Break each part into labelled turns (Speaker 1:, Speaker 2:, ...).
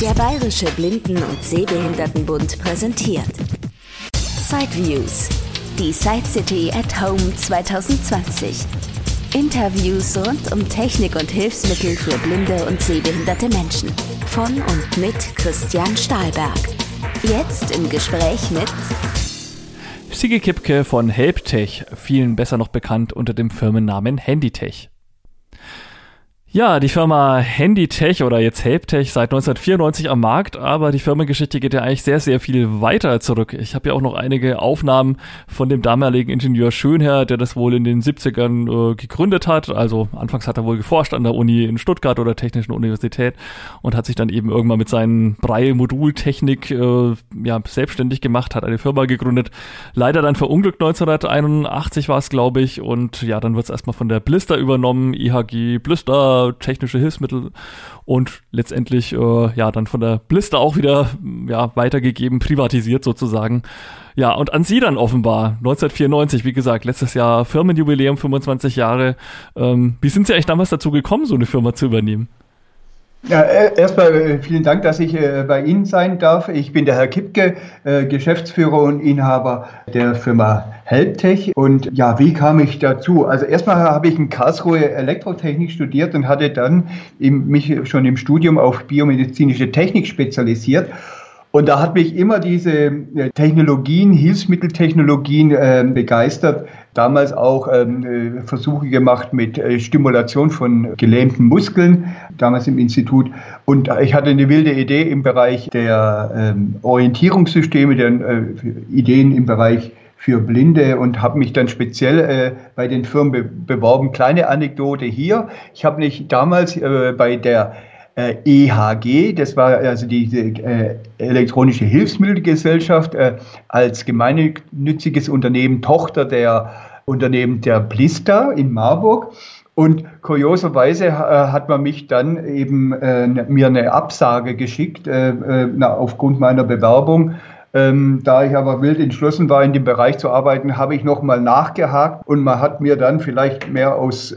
Speaker 1: Der Bayerische Blinden- und Sehbehindertenbund präsentiert Sideviews, die Side City at Home 2020. Interviews rund um Technik und Hilfsmittel für blinde und sehbehinderte Menschen. Von und mit Christian Stahlberg. Jetzt im Gespräch mit
Speaker 2: Sigi Kipke von Helptech, vielen besser noch bekannt unter dem Firmennamen Handytech. Ja, die Firma Handytech oder jetzt Helptech seit 1994 am Markt, aber die Firmengeschichte geht ja eigentlich sehr, sehr viel weiter zurück. Ich habe ja auch noch einige Aufnahmen von dem damaligen Ingenieur Schönherr, der das wohl in den 70ern äh, gegründet hat. Also anfangs hat er wohl geforscht an der Uni in Stuttgart oder Technischen Universität und hat sich dann eben irgendwann mit seinen Brei-Modultechnik äh, ja, selbstständig gemacht, hat eine Firma gegründet. Leider dann verunglückt 1981 war es, glaube ich, und ja, dann wird es erstmal von der Blister übernommen, IHG Blister technische Hilfsmittel und letztendlich äh, ja dann von der Blister auch wieder ja weitergegeben, privatisiert sozusagen. Ja, und an Sie dann offenbar, 1994, wie gesagt, letztes Jahr Firmenjubiläum, 25 Jahre. Ähm, wie sind Sie eigentlich damals dazu gekommen, so eine Firma zu übernehmen?
Speaker 3: Ja, äh, erstmal äh, vielen Dank, dass ich äh, bei Ihnen sein darf. Ich bin der Herr Kipke, Geschäftsführer und Inhaber der Firma Helptech. Und ja, wie kam ich dazu? Also erstmal habe ich in Karlsruhe Elektrotechnik studiert und hatte dann mich schon im Studium auf biomedizinische Technik spezialisiert. Und da hat mich immer diese Technologien, Hilfsmitteltechnologien äh, begeistert, damals auch ähm, äh, Versuche gemacht mit äh, Stimulation von gelähmten Muskeln, damals im Institut. Und ich hatte eine wilde Idee im Bereich der ähm, Orientierungssysteme, der äh, Ideen im Bereich für Blinde und habe mich dann speziell äh, bei den Firmen be beworben. Kleine Anekdote hier. Ich habe mich damals äh, bei der äh, EHG, das war also die äh, elektronische Hilfsmittelgesellschaft, äh, als gemeinnütziges Unternehmen, Tochter der Unternehmen der Blister in Marburg. Und kurioserweise äh, hat man mich dann eben äh, mir eine Absage geschickt äh, na, aufgrund meiner Bewerbung. Ähm, da ich aber wild entschlossen war, in dem Bereich zu arbeiten, habe ich nochmal nachgehakt und man hat mir dann vielleicht mehr aus,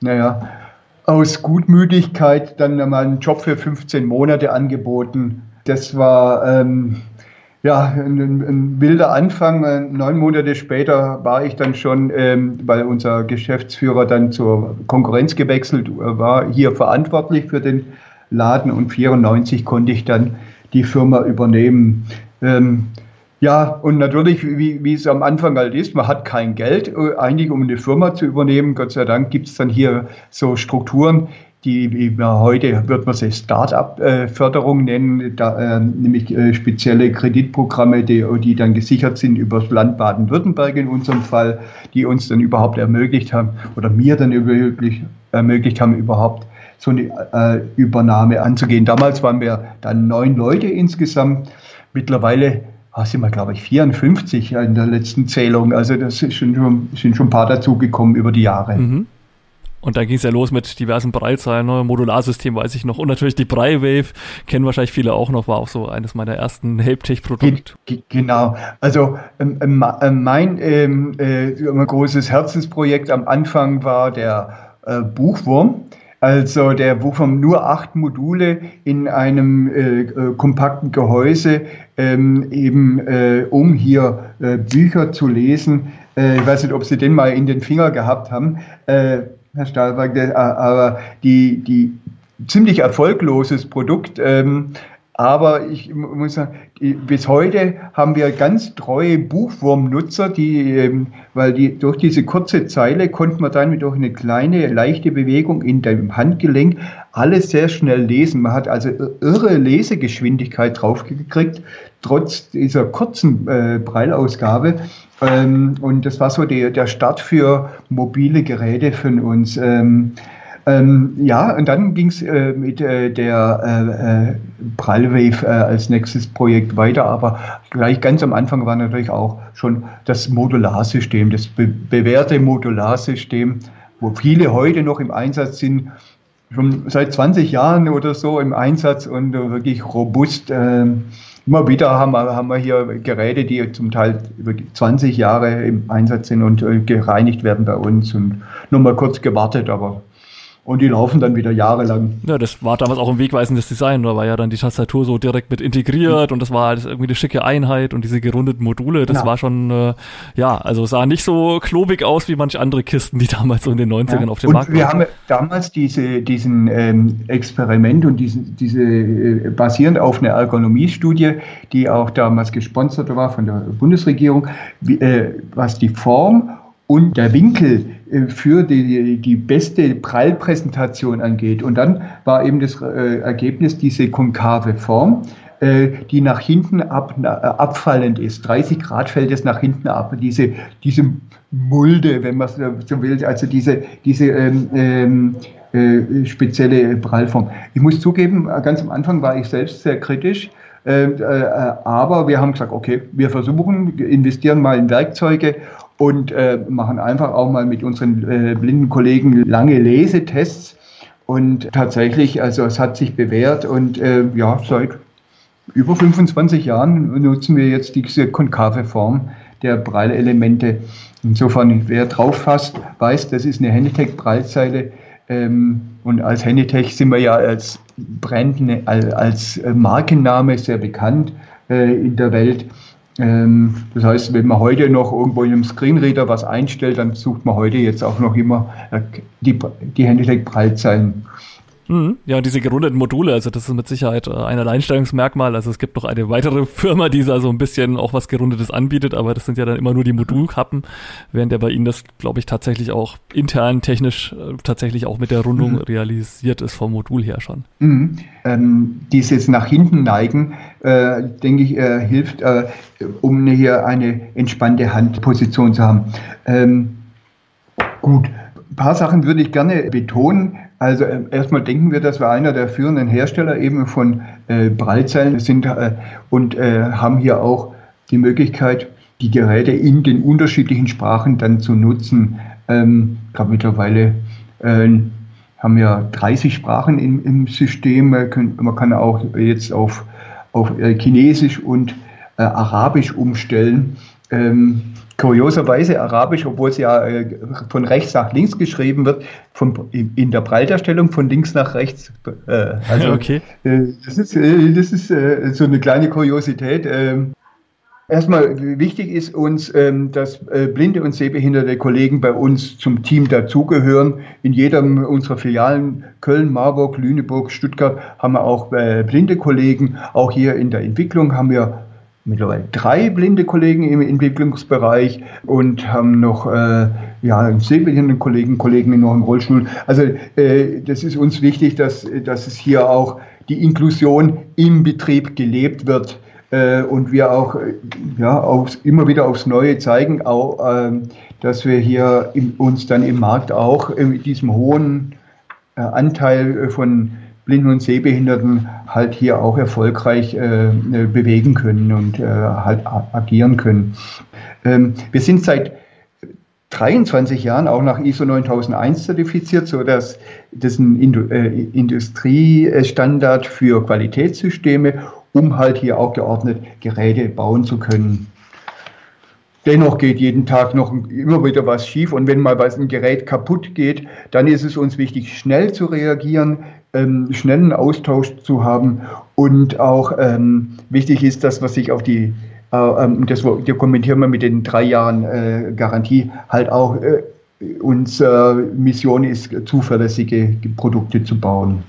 Speaker 3: naja, aus Gutmütigkeit dann mal einen Job für 15 Monate angeboten. Das war ähm, ja, ein, ein, wilder Anfang. Neun Monate später war ich dann schon, ähm, weil unser Geschäftsführer dann zur Konkurrenz gewechselt war, hier verantwortlich für den Laden und 94 konnte ich dann die Firma übernehmen. Ähm, ja, und natürlich, wie, wie es am Anfang halt ist, man hat kein Geld, äh, eigentlich um eine Firma zu übernehmen. Gott sei Dank gibt es dann hier so Strukturen, die wie man heute wird man sie Start-up-Förderung nennen, da, äh, nämlich äh, spezielle Kreditprogramme, die, die dann gesichert sind über das Land Baden-Württemberg in unserem Fall, die uns dann überhaupt ermöglicht haben oder mir dann ermöglicht, ermöglicht haben, überhaupt so eine äh, Übernahme anzugehen. Damals waren wir dann neun Leute insgesamt. Mittlerweile sind wir, glaube ich, 54 in der letzten Zählung. Also das sind schon, sind schon ein paar dazugekommen über die Jahre. Mhm.
Speaker 2: Und da ging es ja los mit diversen Breilzahlen, ne? Modularsystem weiß ich noch. Und natürlich die Breiwave, kennen wahrscheinlich viele auch noch, war auch so eines meiner ersten Helptech-Produkte.
Speaker 3: Genau. Also ähm, ähm, äh, mein ähm, äh, großes Herzensprojekt am Anfang war der äh, Buchwurm. Also der Buchwurm nur acht Module in einem äh, äh kompakten Gehäuse, ähm, eben äh, um hier Bücher zu lesen. ich weiß nicht, ob Sie den mal in den Finger gehabt haben Herr Stahlberg, äh, aber die, die ziemlich erfolgloses Produkt. Ähm, aber ich muss sagen, bis heute haben wir ganz treue Buchwurmnutzer, die, ähm, weil die durch diese kurze Zeile konnte man dann durch eine kleine, leichte Bewegung in dem Handgelenk alles sehr schnell lesen. Man hat also irre Lesegeschwindigkeit draufgekriegt, trotz dieser kurzen äh, Breilausgabe. Ähm, und das war so die, der Start für mobile Geräte von uns. Ähm, ähm, ja, und dann ging es äh, mit äh, der äh, äh Prallwave äh, als nächstes Projekt weiter, aber gleich ganz am Anfang war natürlich auch schon das Modularsystem, das be bewährte Modularsystem, wo viele heute noch im Einsatz sind, schon seit 20 Jahren oder so im Einsatz und wirklich robust. Ähm, immer wieder haben wir, haben wir hier Geräte, die zum Teil über 20 Jahre im Einsatz sind und äh, gereinigt werden bei uns und nur mal kurz gewartet, aber und die laufen dann wieder jahrelang.
Speaker 2: Ja, das war damals auch ein wegweisendes Design. Da war ja dann die Tastatur so direkt mit integriert und das war alles irgendwie eine schicke Einheit und diese gerundeten Module, das ja. war schon, äh, ja, also sah nicht so klobig aus wie manche andere Kisten, die damals so in den 90ern ja. auf dem und Markt
Speaker 3: waren. Wir haben damals diese, diesen ähm, Experiment und diesen, diese äh, basierend auf einer Ergonomiestudie, die auch damals gesponsert war von der Bundesregierung, wie, äh, was die Form und der Winkel für die, die beste Prallpräsentation angeht. Und dann war eben das äh, Ergebnis diese konkave Form, äh, die nach hinten ab, abfallend ist. 30 Grad fällt es nach hinten ab. Diese, diese Mulde, wenn man so will, also diese, diese ähm, ähm, äh, spezielle Prallform. Ich muss zugeben, ganz am Anfang war ich selbst sehr kritisch. Äh, äh, aber wir haben gesagt, okay, wir versuchen, investieren mal in Werkzeuge und äh, machen einfach auch mal mit unseren äh, blinden Kollegen lange Lesetests. Und tatsächlich, also es hat sich bewährt und äh, ja, seit über 25 Jahren nutzen wir jetzt diese konkave Form der Prallelemente. Insofern, wer drauf fasst, weiß, das ist eine Handitech-Prallzeile. Ähm, und als Handitech sind wir ja als Brand, als Markenname sehr bekannt äh, in der Welt. Ähm, das heißt, wenn man heute noch irgendwo in einem Screenreader was einstellt, dann sucht man heute jetzt auch noch immer äh, die, die Handytech-Prallzeilen.
Speaker 2: Mhm. Ja, und diese gerundeten Module, also das ist mit Sicherheit äh, ein Alleinstellungsmerkmal. Also es gibt noch eine weitere Firma, die da so ein bisschen auch was Gerundetes anbietet, aber das sind ja dann immer nur die Modulkappen, während ja bei Ihnen das, glaube ich, tatsächlich auch intern technisch äh, tatsächlich auch mit der Rundung mhm. realisiert ist vom Modul her schon.
Speaker 3: Mhm. Ähm, dieses nach hinten neigen, äh, denke ich, äh, hilft, äh, um hier eine entspannte Handposition zu haben. Ähm, gut, ein paar Sachen würde ich gerne betonen. Also äh, erstmal denken wir, dass wir einer der führenden Hersteller eben von äh, Prallzellen sind äh, und äh, haben hier auch die Möglichkeit, die Geräte in den unterschiedlichen Sprachen dann zu nutzen. Ähm, ich glaube mittlerweile äh, haben wir 30 Sprachen im, im System. Man kann auch jetzt auf, auf äh, Chinesisch und Arabisch umstellen. Ähm, kurioserweise Arabisch, obwohl es ja äh, von rechts nach links geschrieben wird, von, in der Breiterstellung von links nach rechts.
Speaker 2: Äh, also okay.
Speaker 3: Äh, das ist, äh, das ist äh, so eine kleine Kuriosität. Ähm, erstmal wichtig ist uns, ähm, dass äh, blinde und sehbehinderte Kollegen bei uns zum Team dazugehören. In jedem unserer Filialen Köln, Marburg, Lüneburg, Stuttgart haben wir auch blinde Kollegen. Auch hier in der Entwicklung haben wir mittlerweile drei blinde Kollegen im Entwicklungsbereich und haben noch äh, ja, einen sehbehinderten Kollegen, Kollegen noch im Rollstuhl. Also äh, das ist uns wichtig, dass, dass es hier auch die Inklusion im Betrieb gelebt wird äh, und wir auch äh, ja, aufs, immer wieder aufs Neue zeigen, auch, äh, dass wir hier im, uns dann im Markt auch äh, mit diesem hohen äh, Anteil von Blinden und Sehbehinderten halt hier auch erfolgreich äh, äh bewegen können und äh, halt agieren können. Ähm, wir sind seit 23 Jahren auch nach ISO 9001 zertifiziert, so dass das ein Indu äh, Industriestandard für Qualitätssysteme, um halt hier auch geordnet Geräte bauen zu können. Dennoch geht jeden Tag noch immer wieder was schief und wenn mal was ein Gerät kaputt geht, dann ist es uns wichtig, schnell zu reagieren, ähm, schnellen Austausch zu haben und auch ähm, wichtig ist, dass man sich auf die, äh, ähm, das wir kommentieren wir mit den drei Jahren äh, Garantie, halt auch äh, unsere Mission ist, zuverlässige Produkte zu bauen.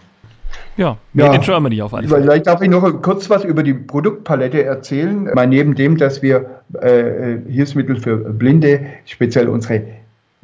Speaker 2: Ja, Made ja, in Germany auf alle
Speaker 3: Fälle. Vielleicht darf ich noch kurz was über die Produktpalette erzählen. Mal neben dem, dass wir äh, Hilfsmittel für Blinde, speziell unsere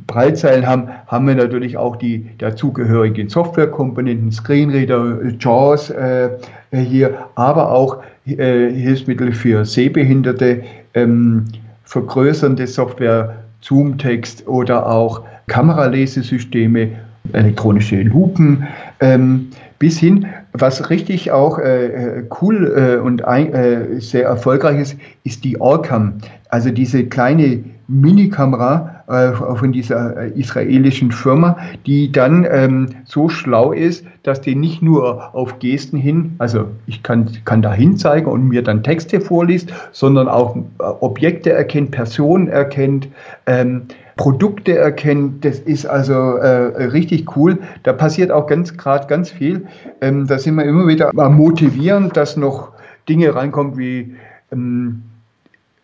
Speaker 3: Prallzeilen haben, haben wir natürlich auch die dazugehörigen Softwarekomponenten, Screenreader, JAWS äh, hier, aber auch äh, Hilfsmittel für Sehbehinderte, ähm, vergrößernde Software, Zoom-Text oder auch Kameralesesysteme, elektronische Lupen, ähm, bis hin, was richtig auch äh, cool äh, und ein, äh, sehr erfolgreich ist, ist die Orcam, also diese kleine Minikamera, von dieser äh, israelischen Firma, die dann ähm, so schlau ist, dass die nicht nur auf Gesten hin, also ich kann, kann da hin zeigen und mir dann Texte vorliest, sondern auch äh, Objekte erkennt, Personen erkennt, ähm, Produkte erkennt. Das ist also äh, richtig cool. Da passiert auch ganz gerade ganz viel. Ähm, da sind wir immer wieder motivieren, dass noch Dinge reinkommen wie ähm,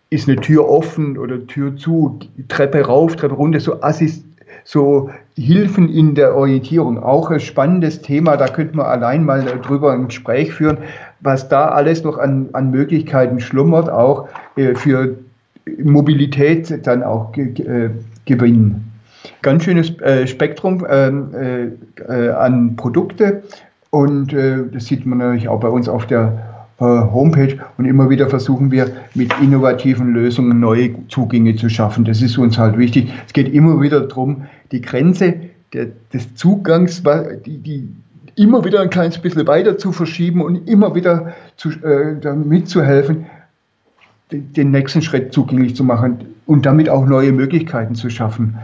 Speaker 3: ist eine Tür offen oder Tür zu, Treppe rauf, Treppe runter, so Assist, so Hilfen in der Orientierung. Auch ein spannendes Thema, da könnte man allein mal drüber ein Gespräch führen, was da alles noch an, an Möglichkeiten schlummert, auch äh, für Mobilität dann auch äh, gewinnen. Ganz schönes äh, Spektrum ähm, äh, äh, an Produkte und äh, das sieht man natürlich auch bei uns auf der Homepage und immer wieder versuchen wir mit innovativen Lösungen neue Zugänge zu schaffen. Das ist uns halt wichtig. Es geht immer wieder darum, die Grenze der, des Zugangs, die, die immer wieder ein kleines bisschen weiter zu verschieben und immer wieder zu, äh, mitzuhelfen, den nächsten Schritt zugänglich zu machen und damit auch neue Möglichkeiten zu schaffen.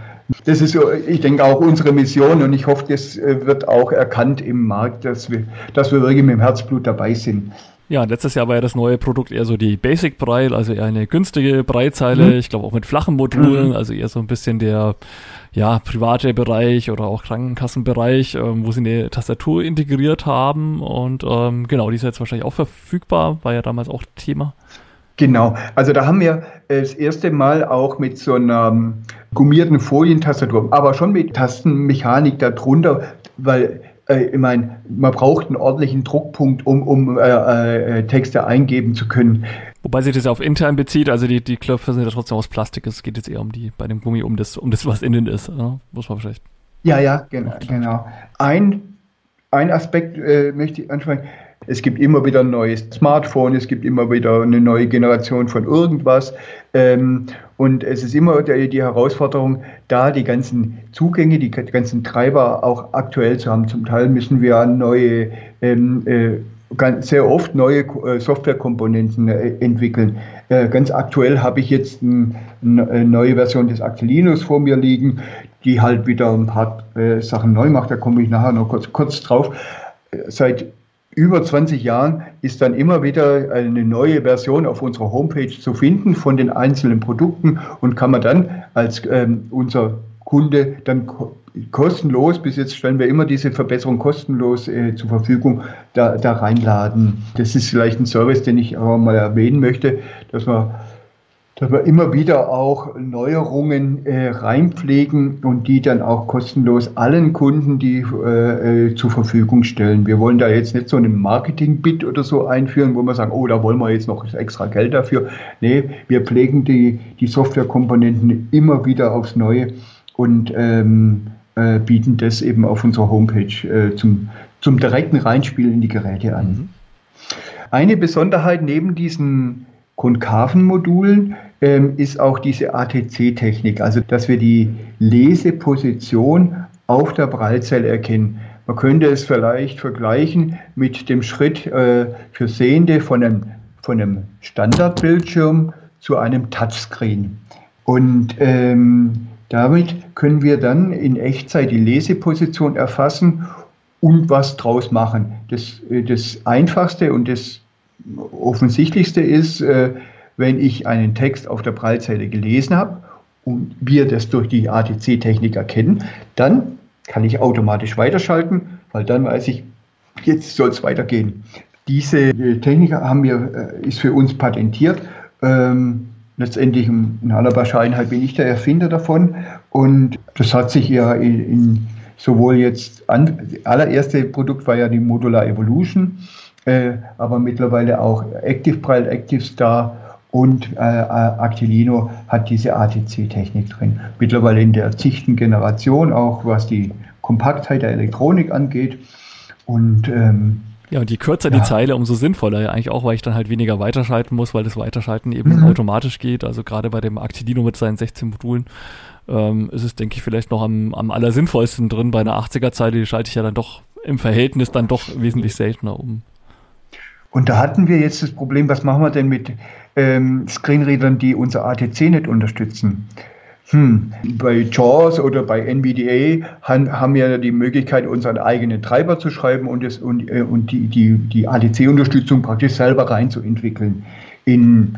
Speaker 3: Das ist, ich denke, auch unsere Mission und ich hoffe, das äh, wird auch erkannt im Markt, dass wir, dass wir wirklich mit dem Herzblut dabei sind.
Speaker 2: Ja, letztes Jahr war ja das neue Produkt eher so die Basic Braille, also eher eine günstige Breitzeile, mhm. ich glaube auch mit flachen Modulen, mhm. also eher so ein bisschen der ja, private Bereich oder auch Krankenkassenbereich, ähm, wo sie eine Tastatur integriert haben und ähm, genau, die ist jetzt wahrscheinlich auch verfügbar, war ja damals auch Thema.
Speaker 3: Genau, also da haben wir das erste Mal auch mit so einer ähm, gummierten Folientastatur, aber schon mit Tastenmechanik darunter, weil äh, ich meine, man braucht einen ordentlichen Druckpunkt, um, um äh, äh, Texte eingeben zu können.
Speaker 2: Wobei sich das ja auf intern bezieht, also die, die Knöpfe sind ja trotzdem aus Plastik. Es geht jetzt eher um die, bei dem Gummi um das, um das was innen ist. Ja? Muss man vielleicht.
Speaker 3: Ja, ja, genau. genau. Ein, ein Aspekt äh, möchte ich ansprechen. Es gibt immer wieder ein neues Smartphone, es gibt immer wieder eine neue Generation von irgendwas. Ähm, und es ist immer die, Herausforderung, da die ganzen Zugänge, die ganzen Treiber auch aktuell zu haben. Zum Teil müssen wir neue, ähm, äh, sehr oft neue äh, Softwarekomponenten äh, entwickeln. Ganz aktuell habe ich jetzt ein, eine neue Version des Actilinus vor mir liegen, die halt wieder ein paar Sachen neu macht. Da komme ich nachher noch kurz, kurz drauf. Seit über 20 Jahren ist dann immer wieder eine neue Version auf unserer Homepage zu finden von den einzelnen Produkten und kann man dann als ähm, unser Kunde dann kostenlos, bis jetzt stellen wir immer diese Verbesserung kostenlos äh, zur Verfügung, da, da reinladen. Das ist vielleicht ein Service, den ich auch mal erwähnen möchte, dass man dass wir immer wieder auch Neuerungen äh, reinpflegen und die dann auch kostenlos allen Kunden die äh, äh, zur Verfügung stellen. Wir wollen da jetzt nicht so einen Marketing-Bit oder so einführen, wo wir sagen, oh, da wollen wir jetzt noch extra Geld dafür. Nee, wir pflegen die, die Softwarekomponenten immer wieder aufs Neue und ähm, äh, bieten das eben auf unserer Homepage äh, zum, zum direkten Reinspielen in die Geräte an. Mhm. Eine Besonderheit neben diesen konkaven Modulen ist auch diese ATC-Technik, also dass wir die Leseposition auf der Prallzelle erkennen. Man könnte es vielleicht vergleichen mit dem Schritt äh, für Sehende von einem, von einem Standardbildschirm zu einem Touchscreen. Und ähm, damit können wir dann in Echtzeit die Leseposition erfassen und was draus machen. Das, äh, das Einfachste und das Offensichtlichste ist, äh, wenn ich einen Text auf der Prallzeile gelesen habe und wir das durch die ATC-Technik erkennen, dann kann ich automatisch weiterschalten, weil dann weiß ich, jetzt soll es weitergehen. Diese äh, Technik haben wir, äh, ist für uns patentiert. Ähm, letztendlich in aller Wahrscheinlichkeit bin ich der Erfinder davon und das hat sich ja in, in sowohl jetzt an, das allererste Produkt war ja die Modular Evolution, äh, aber mittlerweile auch Active Braille, Active Star und äh, Actilino hat diese ATC-Technik drin. Mittlerweile in der zigten Generation, auch was die Kompaktheit der Elektronik angeht. Und ähm,
Speaker 2: ja, und je kürzer ja. die Zeile, umso sinnvoller ja eigentlich auch, weil ich dann halt weniger weiterschalten muss, weil das Weiterschalten eben mhm. automatisch geht. Also gerade bei dem Actilino mit seinen 16 Modulen ähm, ist es, denke ich, vielleicht noch am, am allersinnvollsten drin. Bei einer 80er-Zeile, die schalte ich ja dann doch im Verhältnis dann doch wesentlich seltener um.
Speaker 3: Und da hatten wir jetzt das Problem, was machen wir denn mit ähm, Screenreadern, die unser ATC nicht unterstützen? Hm, bei JAWS oder bei NVDA haben wir die Möglichkeit, unseren eigenen Treiber zu schreiben und, das, und, äh, und die, die, die ADC-Unterstützung praktisch selber reinzuentwickeln. In,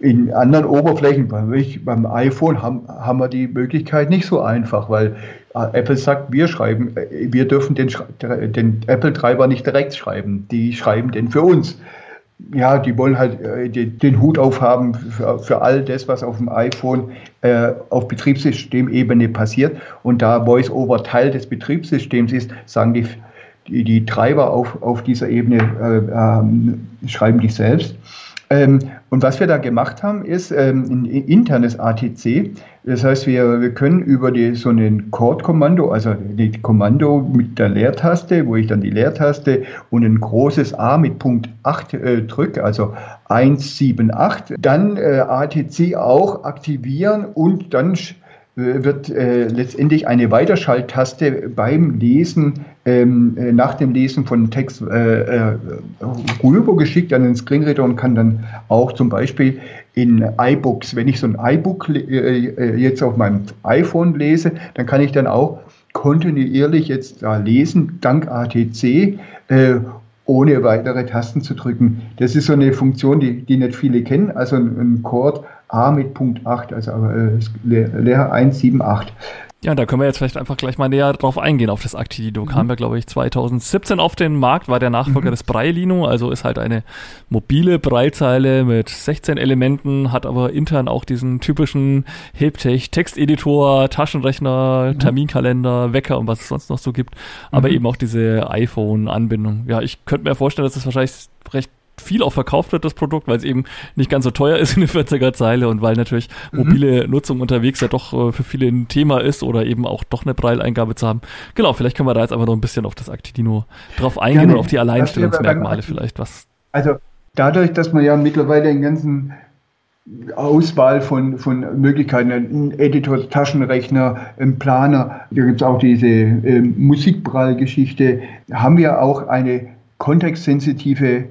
Speaker 3: in anderen Oberflächen, beim iPhone, haben, haben wir die Möglichkeit nicht so einfach, weil äh, Apple sagt, wir schreiben, äh, wir dürfen den, den Apple-Treiber nicht direkt schreiben, die schreiben den für uns ja, die wollen halt äh, den, den, Hut aufhaben für, für, all das, was auf dem iPhone äh, auf Betriebssystemebene passiert. Und da VoiceOver Teil des Betriebssystems ist, sagen die, die, die Treiber auf, auf dieser Ebene, äh, ähm, schreiben die selbst. Ähm, und was wir da gemacht haben, ist ähm, ein internes ATC. Das heißt, wir, wir können über die, so ein Chord-Kommando, also ein Kommando mit der Leertaste, wo ich dann die Leertaste und ein großes A mit Punkt 8 äh, drücke, also 178, dann äh, ATC auch aktivieren und dann wird äh, letztendlich eine Weiterschalttaste beim Lesen, ähm, äh, nach dem Lesen von Text äh, äh, rübergeschickt an den Screenreader und kann dann auch zum Beispiel in iBooks, wenn ich so ein iBook äh, jetzt auf meinem iPhone lese, dann kann ich dann auch kontinuierlich jetzt da lesen, dank ATC ohne weitere Tasten zu drücken. Das ist so eine Funktion, die, die nicht viele kennen. Also ein, ein Chord A mit Punkt 8, also äh, Lehrer 178.
Speaker 2: Ja, da können wir jetzt vielleicht einfach gleich mal näher drauf eingehen, auf das Actilido. Mhm. Kam ja, glaube ich, 2017 auf den Markt, war der Nachfolger mhm. des Braillino, also ist halt eine mobile Breilzeile mit 16 Elementen, hat aber intern auch diesen typischen Helptech, Texteditor, Taschenrechner, mhm. Terminkalender, Wecker und was es sonst noch so gibt, aber mhm. eben auch diese iPhone-Anbindung. Ja, ich könnte mir vorstellen, dass das wahrscheinlich recht viel auch verkauft wird, das Produkt, weil es eben nicht ganz so teuer ist in der 40er Zeile und weil natürlich mhm. mobile Nutzung unterwegs ja doch äh, für viele ein Thema ist oder eben auch doch eine Breileingabe zu haben. Genau, vielleicht können wir da jetzt einfach noch ein bisschen auf das Actidino drauf eingehen Gerne. und auf die Alleinstellungsmerkmale vielleicht was.
Speaker 3: Also dadurch, dass man ja mittlerweile den ganzen Auswahl von, von Möglichkeiten, ein Editor, Taschenrechner, ein Planer, da gibt es auch diese äh, Musikprall-Geschichte, haben wir auch eine kontextsensitive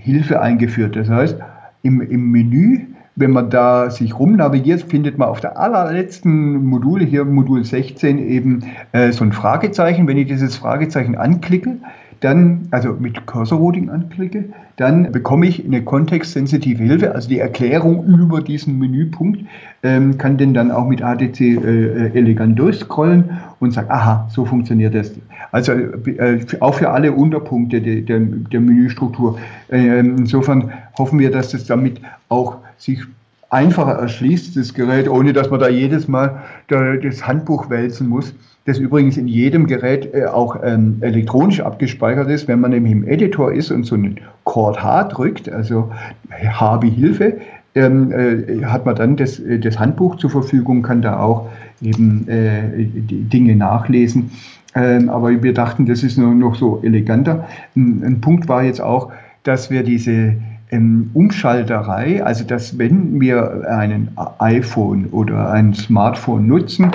Speaker 3: Hilfe eingeführt. Das heißt, im, im Menü, wenn man da sich rumnavigiert, findet man auf der allerletzten Modul, hier Modul 16, eben äh, so ein Fragezeichen. Wenn ich dieses Fragezeichen anklicke, dann, also mit Cursor-Routing anklicke, dann bekomme ich eine kontextsensitive Hilfe, also die Erklärung über diesen Menüpunkt, ähm, kann den dann auch mit ADC äh, äh, elegant durchscrollen und sagt, aha, so funktioniert das. Also äh, auch für alle Unterpunkte de, de, der Menüstruktur. Äh, insofern hoffen wir, dass das damit auch sich einfacher erschließt, das Gerät, ohne dass man da jedes Mal das Handbuch wälzen muss das übrigens in jedem Gerät äh, auch ähm, elektronisch abgespeichert ist. Wenn man nämlich im Editor ist und so einen Chord H drückt, also H wie Hilfe, ähm, äh, hat man dann das, äh, das, Handbuch zur Verfügung, kann da auch eben äh, Dinge nachlesen. Ähm, aber wir dachten, das ist nur noch so eleganter. Ein, ein Punkt war jetzt auch, dass wir diese ähm, Umschalterei, also dass wenn wir einen iPhone oder ein Smartphone nutzen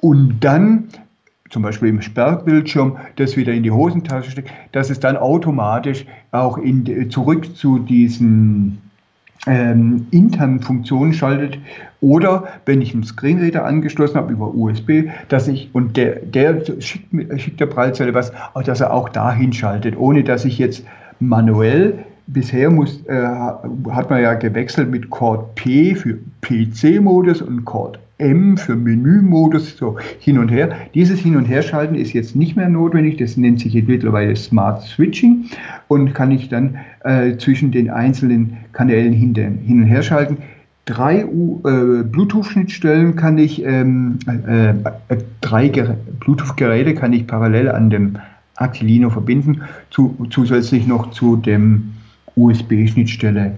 Speaker 3: und dann zum Beispiel im Sperrbildschirm das wieder in die Hosentasche steckt, dass es dann automatisch auch in, zurück zu diesen ähm, internen Funktionen schaltet. Oder wenn ich einen Screenreader angeschlossen habe über USB, dass ich und der, der schickt, schickt der Prallzelle was, dass er auch dahin schaltet, ohne dass ich jetzt manuell Bisher muss, äh, hat man ja gewechselt mit Chord P für PC-Modus und Chord M für Menü-Modus, so hin und her. Dieses Hin- und Herschalten ist jetzt nicht mehr notwendig, das nennt sich jetzt mittlerweile Smart Switching und kann ich dann äh, zwischen den einzelnen Kanälen hin, hin und her schalten. Drei äh, Bluetooth-Schnittstellen kann ich, ähm, äh, äh drei Bluetooth-Geräte kann ich parallel an dem Actilino verbinden, zu, zusätzlich noch zu dem USB-Schnittstelle.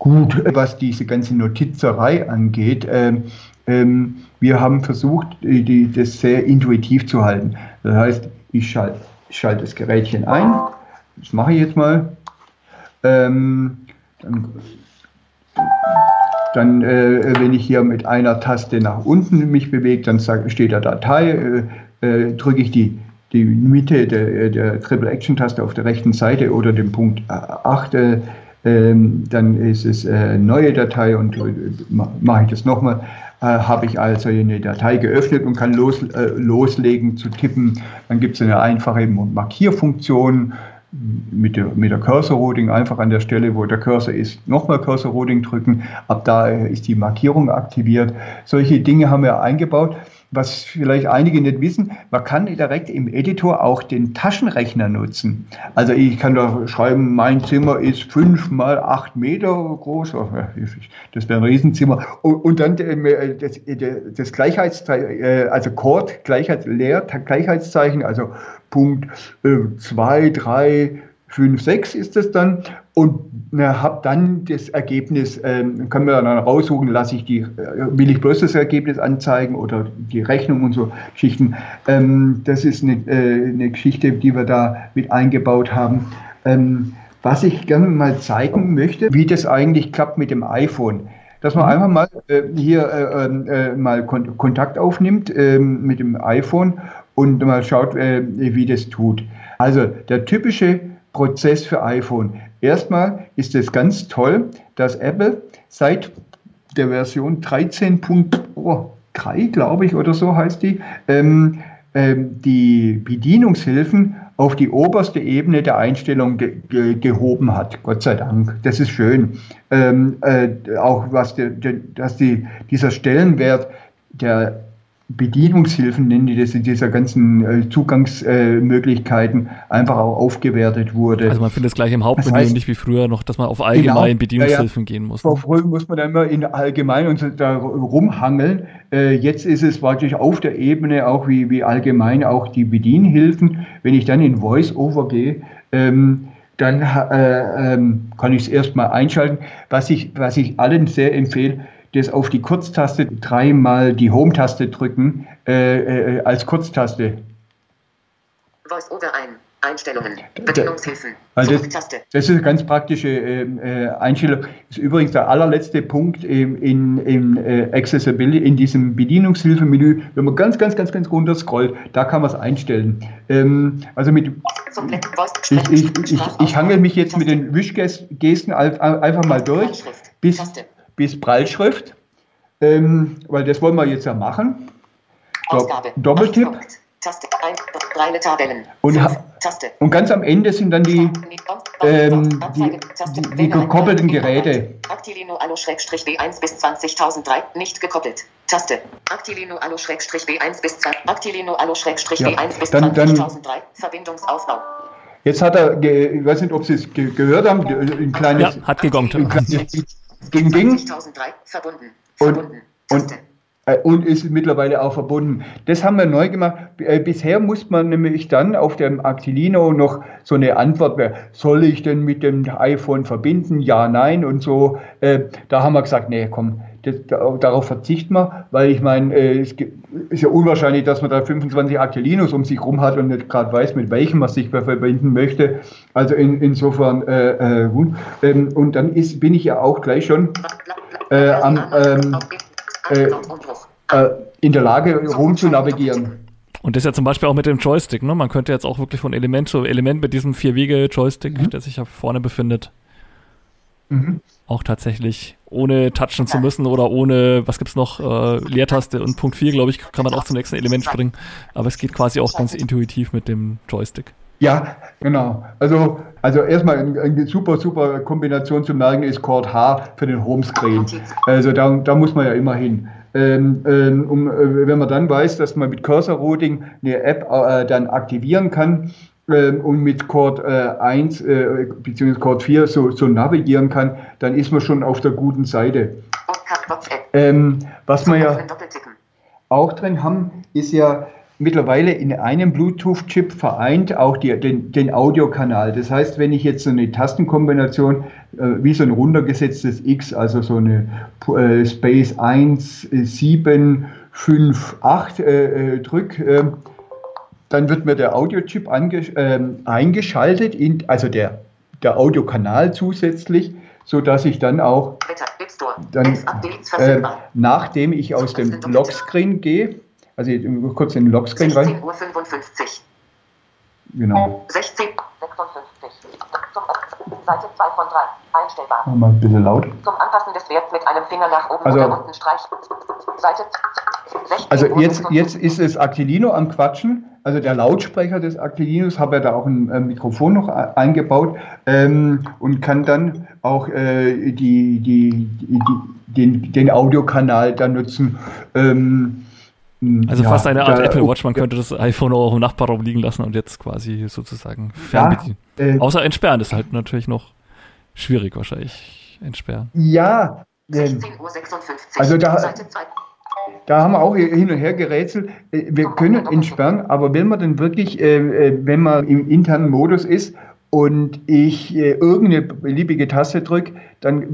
Speaker 3: Gut, was diese ganze Notizerei angeht, ähm, ähm, wir haben versucht, die, das sehr intuitiv zu halten. Das heißt, ich schalte, schalte das Gerätchen ein. Das mache ich jetzt mal. Ähm, dann, dann äh, wenn ich hier mit einer Taste nach unten mich bewege, dann sag, steht da Datei, äh, äh, drücke ich die die Mitte der, der Triple Action Taste auf der rechten Seite oder den Punkt 8, ähm, dann ist es äh, neue Datei und äh, mache ich das nochmal. äh, habe ich also eine Datei geöffnet und kann los, äh, loslegen zu tippen. Dann gibt es eine einfache Markierfunktion mit der, mit der Cursor-Routing einfach an der Stelle, wo der Cursor ist, nochmal Cursor-Routing drücken. Ab da ist die Markierung aktiviert. Solche Dinge haben wir eingebaut. Was vielleicht einige nicht wissen, man kann direkt im Editor auch den Taschenrechner nutzen. Also ich kann da schreiben, mein Zimmer ist fünf mal acht Meter groß. Oh, das wäre ein Riesenzimmer. Und dann äh, das, das Gleichheitszeichen, äh, also Chord, Gleichheits, Leer, Gleichheitszeichen, also Punkt 2, 3, 5, 6 ist es dann und habe dann das Ergebnis, äh, können wir dann raussuchen, lasse ich die, äh, will ich bloß das Ergebnis anzeigen oder die Rechnung und so Geschichten. Ähm, das ist eine, äh, eine, Geschichte, die wir da mit eingebaut haben. Ähm, was ich gerne mal zeigen möchte, wie das eigentlich klappt mit dem iPhone. Dass man mhm. einfach mal äh, hier äh, ähm, äh, mal Kon Kontakt aufnimmt ähm, mit dem iPhone und mal schaut, wie das tut. Also der typische Prozess für iPhone. Erstmal ist es ganz toll, dass Apple seit der Version 13.3, glaube ich, oder so heißt die, ähm, ähm, die Bedienungshilfen auf die oberste Ebene der Einstellung ge ge gehoben hat. Gott sei Dank. Das ist schön. Ähm, äh, auch was de, de, dass die, dieser Stellenwert der Bedienungshilfen, nennen die das in dieser ganzen äh, Zugangsmöglichkeiten, einfach auch aufgewertet wurde.
Speaker 2: Also man findet es gleich im Hauptmenü das heißt, nicht wie früher noch, dass man auf allgemein genau, Bedienungshilfen ja, gehen muss.
Speaker 3: Ne? Früher muss man dann immer in allgemein und so da rumhangeln. Äh, jetzt ist es praktisch auf der Ebene auch wie, wie allgemein auch die Bedienhilfen. Wenn ich dann in VoiceOver gehe, ähm, dann äh, ähm, kann ich es erstmal einschalten. Was ich, was ich allen sehr empfehle, das auf die Kurztaste dreimal die Home-Taste drücken äh, äh, als Kurztaste.
Speaker 4: Voice-Over ein. Einstellungen, Bedienungshilfen,
Speaker 3: also das, das, ist eine ganz praktische ähm, äh, Einstellung. Das ist übrigens der allerletzte Punkt in, in, in äh, Accessibility, in diesem Bedienungshilfemenü. Wenn man ganz, ganz, ganz, ganz runter scrollt, da kann man es einstellen. Ähm, also mit, ich, ich, ich, ich hangel mich jetzt mit den Wischgesten einfach mal durch, bis, bis Prallschrift, ähm, weil das wollen wir jetzt ja machen.
Speaker 4: Ausgabe.
Speaker 3: Doppeltipp.
Speaker 4: Taste, ein, reine Tabellen.
Speaker 3: Und, Taste. und ganz am Ende sind dann die, ähm, die, die, die gekoppelten Geräte.
Speaker 4: Actilino Alu-B1 bis 20.003 nicht gekoppelt. Taste. Actilino Alu-B1 bis 20, Actilino Alu-B1 ja, bis 20.003 Verbindungsaufbau.
Speaker 3: Jetzt hat er, ich weiß nicht, ob Sie es gehört haben, ein kleines.
Speaker 2: Ja, hat gegongt.
Speaker 3: Ein kleines, Ding, Ding.
Speaker 4: Verbunden.
Speaker 3: Und, und, äh, und ist mittlerweile auch verbunden. Das haben wir neu gemacht. Äh, bisher muss man nämlich dann auf dem Actilino noch so eine Antwort, soll ich denn mit dem iPhone verbinden? Ja, nein und so. Äh, da haben wir gesagt, nee, komm, das, darauf verzichten wir, weil ich meine, es ist ja unwahrscheinlich, dass man da 25 Actelinos um sich rum hat und nicht gerade weiß, mit welchem man sich verbinden möchte. Also in, insofern äh, äh, ähm, und dann ist, bin ich ja auch gleich schon äh, am, ähm, äh, äh, in der Lage, rum zu navigieren.
Speaker 2: Und das ja zum Beispiel auch mit dem Joystick, ne? Man könnte jetzt auch wirklich von Element zu Element mit diesem Vier-Wege-Joystick, mhm. der sich ja vorne befindet, mhm. auch tatsächlich ohne touchen zu müssen oder ohne, was gibt's noch, äh, Leertaste und Punkt 4, glaube ich, kann man auch zum nächsten Element springen. Aber es geht quasi auch ganz intuitiv mit dem Joystick.
Speaker 3: Ja, genau. Also, also erstmal eine, super, super Kombination zu merken ist Chord H für den Homescreen. Also da, da muss man ja immer hin. Ähm, ähm, um, äh, wenn man dann weiß, dass man mit Cursor Routing eine App äh, dann aktivieren kann, ähm, und mit Chord äh, 1 äh, bzw. Chord 4 so, so navigieren kann, dann ist man schon auf der guten Seite. Ähm, was wir ja auch drin haben, ist ja mittlerweile in einem Bluetooth-Chip vereint auch die, den, den Audiokanal. Das heißt, wenn ich jetzt so eine Tastenkombination äh, wie so ein runtergesetztes X, also so eine äh, Space 1, 7, 5, 8 äh, drücke, ähm, dann wird mir der Audiochip äh, eingeschaltet, in, also der, der Audiokanal zusätzlich, sodass ich dann auch dann, äh, nachdem ich aus dem Lockscreen gehe, also kurz in den Lockscreen rein. 16.55 Uhr. Genau. 16.56 Seite 2 von 3. Einstellbar. Mal ein bisschen laut. Zum Anpassen des Werts mit einem Finger nach oben also, oder unten streichen. Also jetzt, jetzt ist es Actilino am Quatschen. Also der Lautsprecher des Actilinos habe ja da auch ein Mikrofon noch eingebaut ähm, und kann dann auch äh, die, die, die, den, den Audiokanal da nutzen. Ähm,
Speaker 2: also ja, fast eine Art da, Apple Watch, man könnte das iPhone auch im Nachbarraum liegen lassen und jetzt quasi sozusagen fernbedienen. Ja, äh, Außer entsperren ist halt natürlich noch schwierig wahrscheinlich entsperren.
Speaker 3: Ja, äh, also da, da haben wir auch hin und her gerätselt. Äh, wir können entsperren, aber wenn man denn wirklich, äh, äh, wenn man im internen Modus ist und ich irgendeine beliebige Taste drücke, dann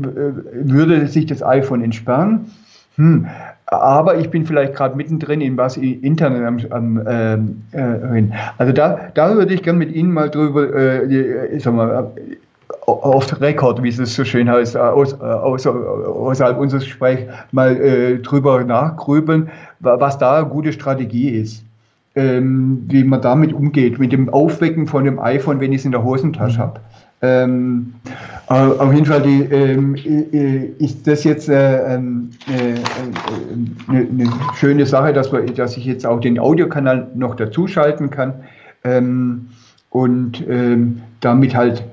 Speaker 3: würde sich das iPhone entsperren. Hm. Aber ich bin vielleicht gerade mittendrin in was intern am, am äh, Also da, da würde ich gerne mit Ihnen mal drüber, äh, sag mal, off Record, wie es so schön heißt, aus, aus, außerhalb unseres Gesprächs mal äh, drüber nachgrübeln, was da eine gute Strategie ist. Ähm, wie man damit umgeht, mit dem Aufwecken von dem iPhone, wenn ich es in der Hosentasche mhm. habe. Ähm, äh, auf jeden Fall die, ähm, äh, ist das jetzt äh, ähm, äh, eine, äh, eine schöne Sache, dass, wir, dass ich jetzt auch den Audiokanal noch dazuschalten kann ähm, und ähm, damit halt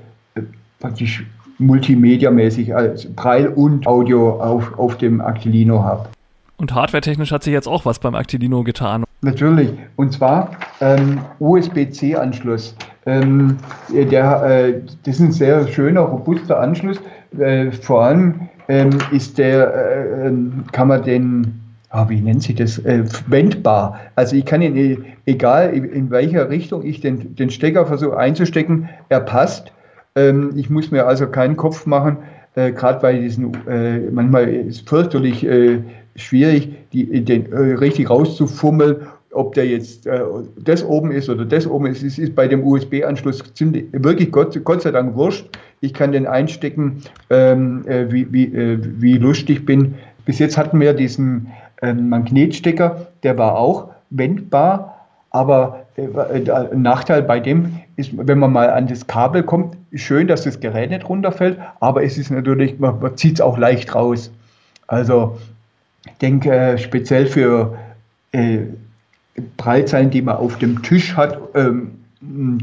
Speaker 3: praktisch multimediamäßig als Braille und Audio auf, auf dem Actilino habe.
Speaker 2: Und hardwaretechnisch hat sich jetzt auch was beim Actilino getan.
Speaker 3: Natürlich. Und zwar ähm, USB-C-Anschluss. Ähm, der, äh, das ist ein sehr schöner, robuster Anschluss. Äh, vor allem ähm, ist der, äh, ähm, kann man den, oh, wie nennt sich das, äh, wendbar. Also ich kann ihn, äh, egal in welcher Richtung ich den, den Stecker versuche einzustecken, er passt. Ähm, ich muss mir also keinen Kopf machen, äh, gerade bei diesen, äh, manchmal ist es fürchterlich äh, schwierig, die, den äh, richtig rauszufummeln, ob der jetzt äh, das oben ist oder das oben ist. Es ist bei dem USB-Anschluss wirklich Gott, Gott sei Dank wurscht. Ich kann den einstecken, ähm, äh, wie, wie, wie lustig bin. Bis jetzt hatten wir diesen ähm, Magnetstecker, der war auch wendbar, aber ein Nachteil bei dem ist, wenn man mal an das Kabel kommt, schön, dass das Gerät nicht runterfällt, aber es ist natürlich, man, zieht es auch leicht raus. Also ich denke, äh, speziell für äh, die man auf dem Tisch hat, ähm,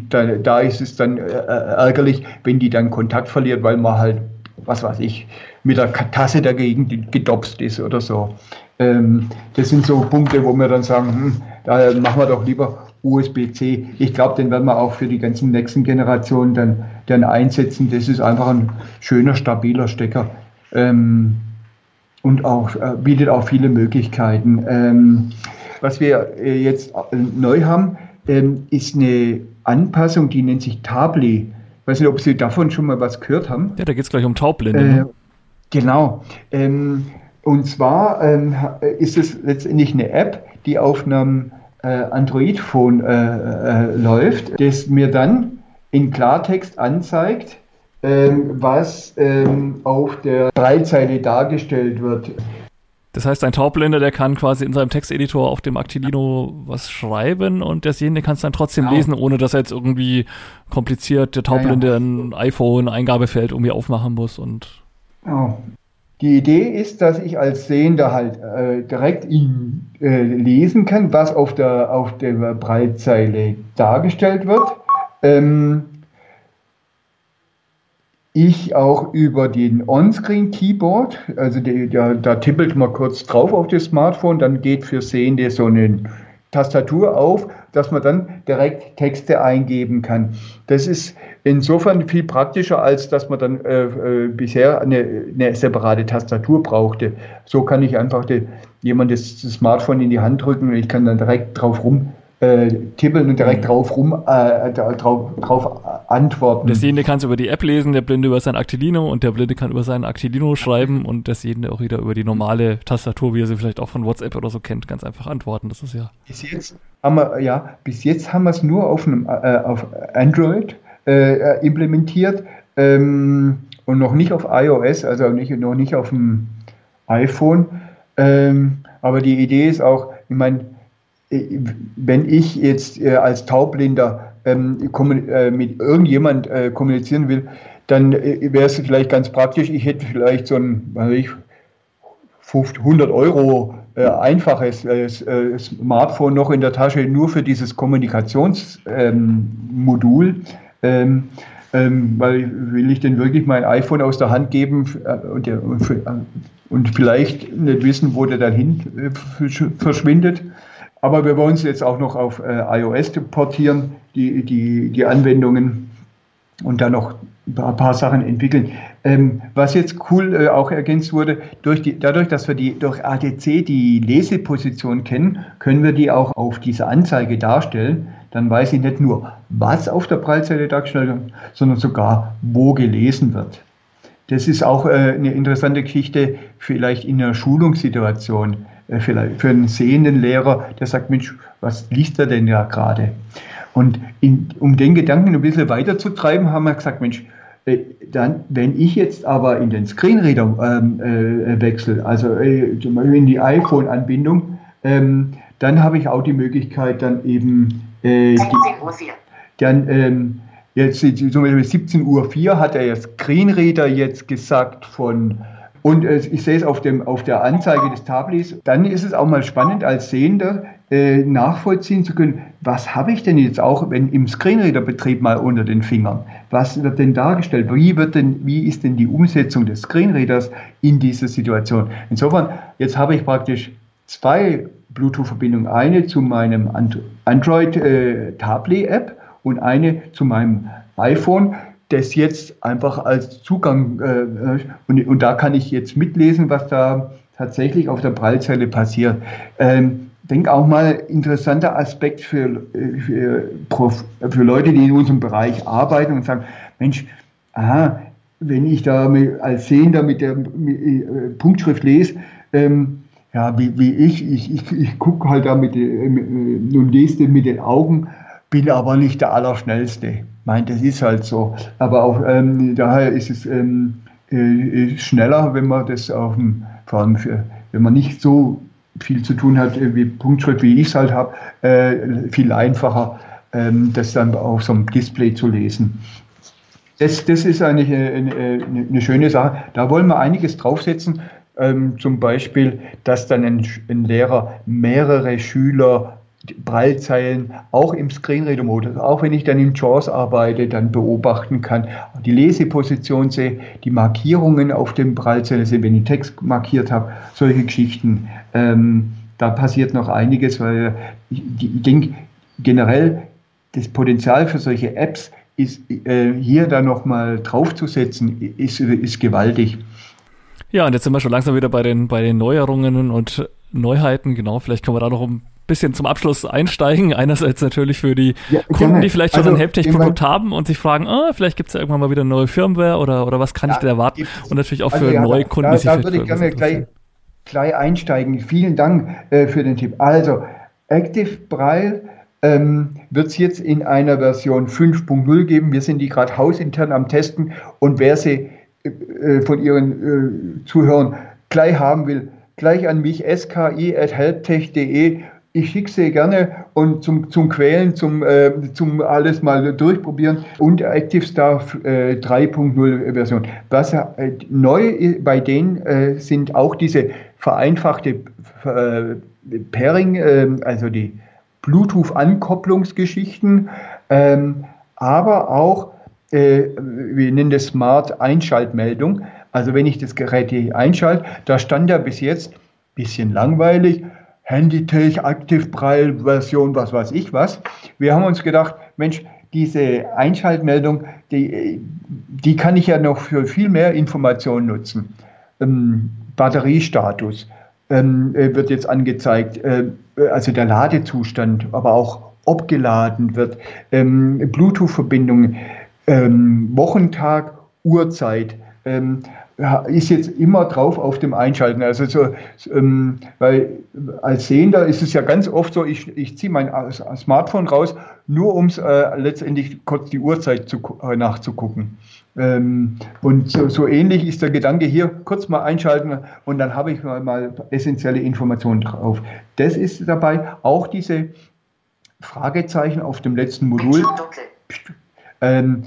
Speaker 3: da, da, ist es dann äh, ärgerlich, wenn die dann Kontakt verliert, weil man halt, was weiß ich, mit der Tasse dagegen gedopst ist oder so. Ähm, das sind so Punkte, wo wir dann sagen, hm, da machen wir doch lieber USB-C. Ich glaube, den werden wir auch für die ganzen nächsten Generationen dann, dann einsetzen. Das ist einfach ein schöner, stabiler Stecker ähm, und auch äh, bietet auch viele Möglichkeiten. Ähm, was wir äh, jetzt äh, neu haben, ähm, ist eine Anpassung, die nennt sich Tabli. Ich weiß nicht, ob Sie davon schon mal was gehört haben.
Speaker 2: Ja, da geht es gleich um Taubblinde. Äh, ne?
Speaker 3: Genau. Ähm, und zwar ähm, ist es letztendlich eine App, die auf einem äh, Android-Phone äh, äh, läuft, das mir dann in Klartext anzeigt, ähm, was ähm, auf der Breitseite dargestellt wird.
Speaker 2: Das heißt, ein Taubblinder, der kann quasi in seinem Texteditor auf dem Actilino was schreiben und der Sehende kann es dann trotzdem genau. lesen, ohne dass er jetzt irgendwie kompliziert der Taubblinde ja, ja. ein iPhone, Eingabefeld irgendwie aufmachen muss und.
Speaker 3: Genau. Die Idee ist, dass ich als Sehender halt äh, direkt ihn äh, lesen kann, was auf der, auf der Breitzeile dargestellt wird. Ähm, ich auch über den On-Screen-Keyboard, also die, da, da tippelt man kurz drauf auf das Smartphone, dann geht für Sehende so eine Tastatur auf, dass man dann direkt Texte eingeben kann. Das ist insofern viel praktischer, als dass man dann äh, äh, bisher eine, eine, separate Tastatur brauchte. So kann ich einfach das, das, Smartphone in die Hand drücken und ich kann dann direkt drauf rum äh, tippeln und direkt mhm. drauf rum äh, drauf, drauf antworten.
Speaker 2: Der Sehende kann es über die App lesen, der Blinde über sein Actilino und der Blinde kann über sein Actilino schreiben und der Sehende auch wieder über die normale Tastatur, wie er sie vielleicht auch von WhatsApp oder so kennt, ganz einfach antworten. Das ist ja.
Speaker 3: Bis jetzt haben wir, ja, bis jetzt haben wir es nur auf, einem, äh, auf Android äh, implementiert ähm, und noch nicht auf iOS, also nicht, noch nicht auf dem iPhone. Ähm, aber die Idee ist auch, ich meine, wenn ich jetzt äh, als Taubblinder ähm, äh, mit irgendjemand äh, kommunizieren will, dann wäre es vielleicht ganz praktisch, ich hätte vielleicht so ein, weiß ich, 50, 100 Euro äh, einfaches äh, Smartphone noch in der Tasche, nur für dieses Kommunikationsmodul. Ähm, ähm, weil will ich denn wirklich mein iPhone aus der Hand geben und, und, und, vielleicht nicht wissen, wo der dann hin äh, verschwindet. Aber wir wollen es jetzt auch noch auf äh, iOS portieren, die, die, die Anwendungen und dann noch ein paar Sachen entwickeln. Ähm, was jetzt cool äh, auch ergänzt wurde, durch die, dadurch, dass wir die durch ADC die Leseposition kennen, können wir die auch auf dieser Anzeige darstellen. Dann weiß ich nicht nur, was auf der Prallzeile dargestellt wird, sondern sogar, wo gelesen wird. Das ist auch äh, eine interessante Geschichte, vielleicht in einer Schulungssituation, vielleicht für einen sehenden Lehrer, der sagt, Mensch, was liest er denn ja gerade? Und in, um den Gedanken ein bisschen weiterzutreiben, haben wir gesagt, Mensch, äh, dann, wenn ich jetzt aber in den Screenreader ähm, äh, wechsle, also äh, zum Beispiel in die iPhone-Anbindung, ähm, dann habe ich auch die Möglichkeit, dann eben äh, die, dann ähm, jetzt zum Beispiel 17.04 Uhr hat er ja Screenreader jetzt gesagt von und äh, ich sehe es auf, dem, auf der Anzeige des Tablis. Dann ist es auch mal spannend, als Sehender äh, nachvollziehen zu können, was habe ich denn jetzt auch, wenn im Screenreader-Betrieb mal unter den Fingern? Was wird denn dargestellt? Wie, wird denn, wie ist denn die Umsetzung des Screenreaders in dieser Situation? Insofern, jetzt habe ich praktisch zwei Bluetooth-Verbindungen. Eine zu meinem Android-Tabli-App äh, und eine zu meinem iPhone das jetzt einfach als Zugang äh, und, und, da kann ich jetzt mitlesen, was da tatsächlich auf der Prallzelle passiert. Ähm, denke auch mal interessanter Aspekt für, für, für, Leute, die in unserem Bereich arbeiten und sagen, Mensch, aha, wenn ich da als Sehender mit der äh, Punktschrift lese, ähm, ja, wie, wie ich, ich, ich, ich gucke halt da äh, mit, äh, und lese mit den Augen, bin aber nicht der Allerschnellste. Meint, das ist halt so. Aber auch ähm, daher ist es ähm, äh, schneller, wenn man das auf dem, vor allem für, wenn man nicht so viel zu tun hat wie Punktschritt, wie ich es halt habe, äh, viel einfacher, ähm, das dann auf so einem Display zu lesen. Das, das ist eigentlich eine, eine, eine, schöne Sache. Da wollen wir einiges draufsetzen. Ähm, zum Beispiel, dass dann ein, ein Lehrer mehrere Schüler Prallzeilen auch im Screenreader-Modus, auch wenn ich dann in JAWS arbeite, dann beobachten kann, die Leseposition sehe, die Markierungen auf dem Prallzeilen sehe, wenn ich Text markiert habe, solche Geschichten. Ähm, da passiert noch einiges, weil ich, ich denke, generell das Potenzial für solche Apps ist äh, hier dann nochmal draufzusetzen, ist, ist gewaltig.
Speaker 2: Ja, und jetzt sind wir schon langsam wieder bei den, bei den Neuerungen und Neuheiten. Genau, vielleicht können wir da noch ein bisschen zum Abschluss einsteigen. Einerseits natürlich für die ja, Kunden, die vielleicht schon also, ein Helptech-Produkt haben und sich fragen, ah, vielleicht gibt es ja irgendwann mal wieder eine neue Firmware oder, oder was kann ja, ich denn erwarten? Und natürlich auch also für ja, neue Kunden,
Speaker 3: da, die sich Da würde ich gerne gleich, gleich einsteigen. Vielen Dank äh, für den Tipp. Also, Active Braille ähm, wird es jetzt in einer Version 5.0 geben. Wir sind die gerade hausintern am Testen und wer sie äh, äh von Ihren äh, Zuhörern gleich haben will, gleich an mich ski.helptech.de ich schicke sie gerne und zum, zum Quälen, zum, äh, zum alles mal durchprobieren und ActiveStar äh, 3.0 Version. Was äh, neu bei denen äh, sind auch diese vereinfachte äh, Pairing, äh, also die Bluetooth-Ankopplungsgeschichten, ähm, aber auch, wir nennen das Smart Einschaltmeldung. Also wenn ich das Gerät einschalte, da stand ja bis jetzt, bisschen langweilig, Handytech, Aktivprall-Version, was weiß ich was. Wir haben uns gedacht, Mensch, diese Einschaltmeldung, die, die kann ich ja noch für viel mehr Informationen nutzen. Ähm, Batteriestatus ähm, äh, wird jetzt angezeigt, äh, also der Ladezustand, aber auch ob geladen wird, ähm, Bluetooth-Verbindungen, ähm, Wochentag, Uhrzeit. Ist jetzt immer drauf auf dem Einschalten. Also so, ähm, weil als Sehender ist es ja ganz oft so, ich, ich ziehe mein Smartphone raus, nur um äh, letztendlich kurz die Uhrzeit zu, äh, nachzugucken. Ähm, und so, so, ähnlich ist der Gedanke hier, kurz mal einschalten und dann habe ich mal, mal essentielle Informationen drauf. Das ist dabei auch diese Fragezeichen auf dem letzten Modul. Ähm,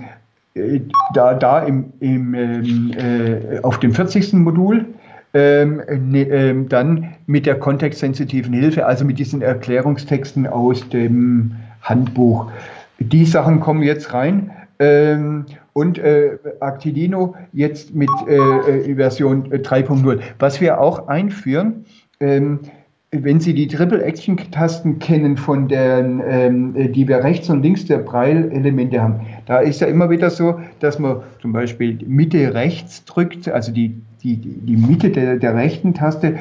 Speaker 3: da, da im, im, ähm, äh, auf dem 40. Modul ähm, ähm, dann mit der kontextsensitiven Hilfe, also mit diesen Erklärungstexten aus dem Handbuch. Die Sachen kommen jetzt rein. Ähm, und äh, Actilino jetzt mit äh, äh Version 3.0. Was wir auch einführen, ähm, wenn Sie die Triple-Action-Tasten kennen, von den, ähm, die wir rechts und links der Braille-Elemente haben, da ist ja immer wieder so, dass man zum Beispiel Mitte rechts drückt, also die, die, die Mitte der, der rechten Taste.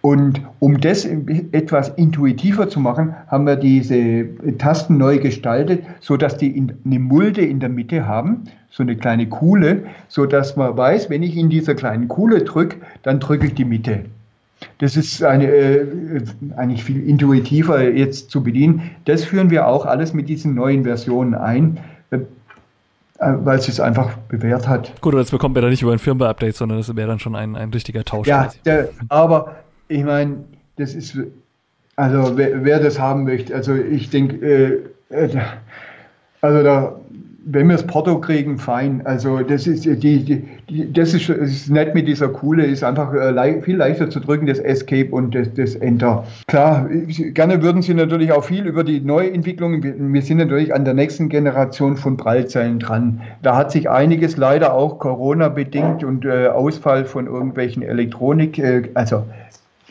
Speaker 3: Und um das etwas intuitiver zu machen, haben wir diese Tasten neu gestaltet, so dass die eine Mulde in der Mitte haben, so eine kleine Kuhle, so dass man weiß, wenn ich in dieser kleinen Kuhle drücke, dann drücke ich die Mitte. Das ist eine, äh, eigentlich viel intuitiver jetzt zu bedienen. Das führen wir auch alles mit diesen neuen Versionen ein, weil es sich einfach bewährt hat.
Speaker 2: Gut, und das bekommt man dann nicht über ein Firmware-Update, sondern das wäre dann schon ein, ein richtiger Tausch.
Speaker 3: Ja, der, aber ich meine, das ist, also wer, wer, das haben möchte, also ich denke, äh, äh also da wenn wir das Porto kriegen, fein. Also das ist die, die, die das ist, ist nett mit dieser Kuhle, ist einfach äh, viel leichter zu drücken, das Escape und das, das Enter. Klar, gerne würden Sie natürlich auch viel über die Neuentwicklungen. Wir, sind natürlich an der nächsten Generation von Prallzellen dran. Da hat sich einiges leider auch Corona bedingt und äh, Ausfall von irgendwelchen Elektronik, äh, also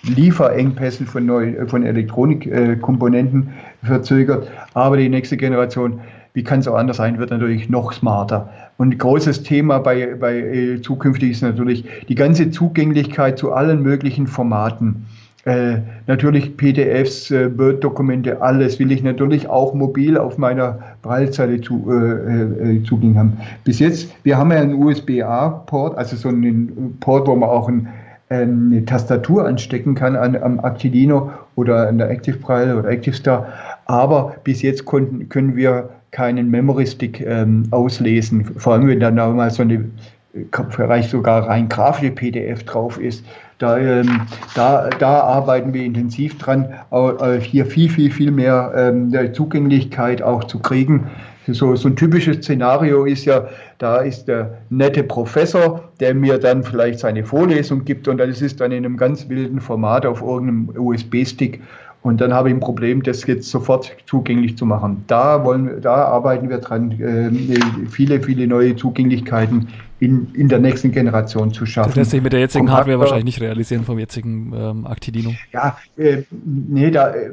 Speaker 3: Lieferengpässen von, neu, von Elektronikkomponenten verzögert. Aber die nächste Generation wie kann es auch anders sein, wird natürlich noch smarter. Und großes Thema bei, bei äh, zukünftig ist natürlich die ganze Zugänglichkeit zu allen möglichen Formaten. Äh, natürlich PDFs, äh, Word-Dokumente, alles will ich natürlich auch mobil auf meiner Prallzeile zu, äh, äh, zugänglich haben. Bis jetzt, wir haben ja einen USB-A-Port, also so einen Port, wo man auch ein, eine Tastatur anstecken kann an, am Actilino oder an der Active Braille oder ActiveStar. Aber bis jetzt konnten, können wir keinen Memory Stick ähm, auslesen. Vor allem, wenn dann auch mal so eine vielleicht sogar rein grafische PDF drauf ist. Da, ähm, da, da arbeiten wir intensiv dran, äh, hier viel, viel, viel mehr ähm, Zugänglichkeit auch zu kriegen. So, so ein typisches Szenario ist ja, da ist der nette Professor, der mir dann vielleicht seine Vorlesung gibt und das ist dann in einem ganz wilden Format auf irgendeinem USB-Stick und dann habe ich ein Problem, das jetzt sofort zugänglich zu machen. Da, wollen, da arbeiten wir dran, äh, viele, viele neue Zugänglichkeiten in, in der nächsten Generation zu schaffen. Das
Speaker 2: lässt sich mit der jetzigen Kompakter, Hardware wahrscheinlich nicht realisieren vom jetzigen ähm, Actidino.
Speaker 3: Ja, äh, nee, da, äh,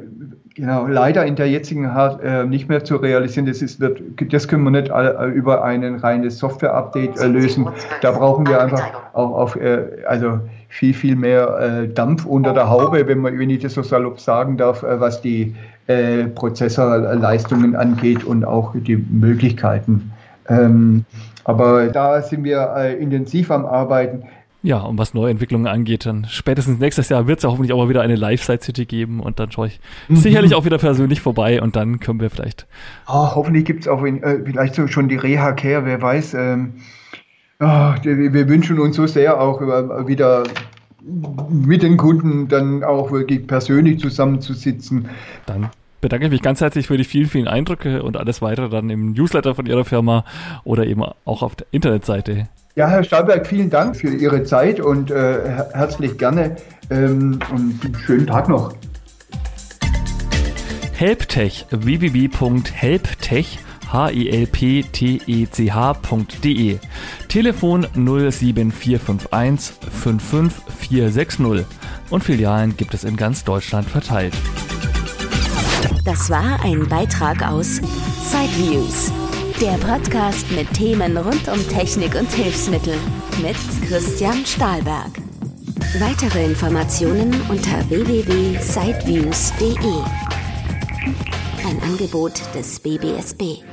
Speaker 3: genau, leider in der jetzigen Hardware äh, nicht mehr zu realisieren. Das, ist, wird, das können wir nicht all, über ein reines Software-Update äh, lösen. Da brauchen wir einfach auch auf, äh, also viel, viel mehr äh, Dampf unter der Haube, wenn, man, wenn ich das so salopp sagen darf, äh, was die äh, Prozessorleistungen angeht und auch die Möglichkeiten. Ähm, aber da sind wir äh, intensiv am Arbeiten.
Speaker 2: Ja, und was Neuentwicklungen angeht, dann spätestens nächstes Jahr wird es ja hoffentlich auch mal wieder eine Live-Site-City geben und dann schaue ich mhm. sicherlich auch wieder persönlich vorbei und dann können wir vielleicht.
Speaker 3: Oh, hoffentlich gibt es auch in, äh, vielleicht so schon die Reha-Care, wer weiß. Ähm, oh, wir wünschen uns so sehr auch wieder mit den Kunden dann auch wirklich persönlich zusammenzusitzen.
Speaker 2: Dann bedanke ich mich ganz herzlich für die vielen, vielen Eindrücke und alles weitere dann im Newsletter von Ihrer Firma oder eben auch auf der Internetseite.
Speaker 3: Ja, Herr Stahlberg, vielen Dank für Ihre Zeit und äh, herzlich gerne ähm, und einen schönen Tag noch.
Speaker 2: Helptech, www.helptech.com hilptech.de. Telefon 07451 55460 und Filialen gibt es in ganz Deutschland verteilt.
Speaker 1: Das war ein Beitrag aus Sideviews, der Podcast mit Themen rund um Technik und Hilfsmittel mit Christian Stahlberg. Weitere Informationen unter www.sideviews.de. Ein Angebot des BBSB.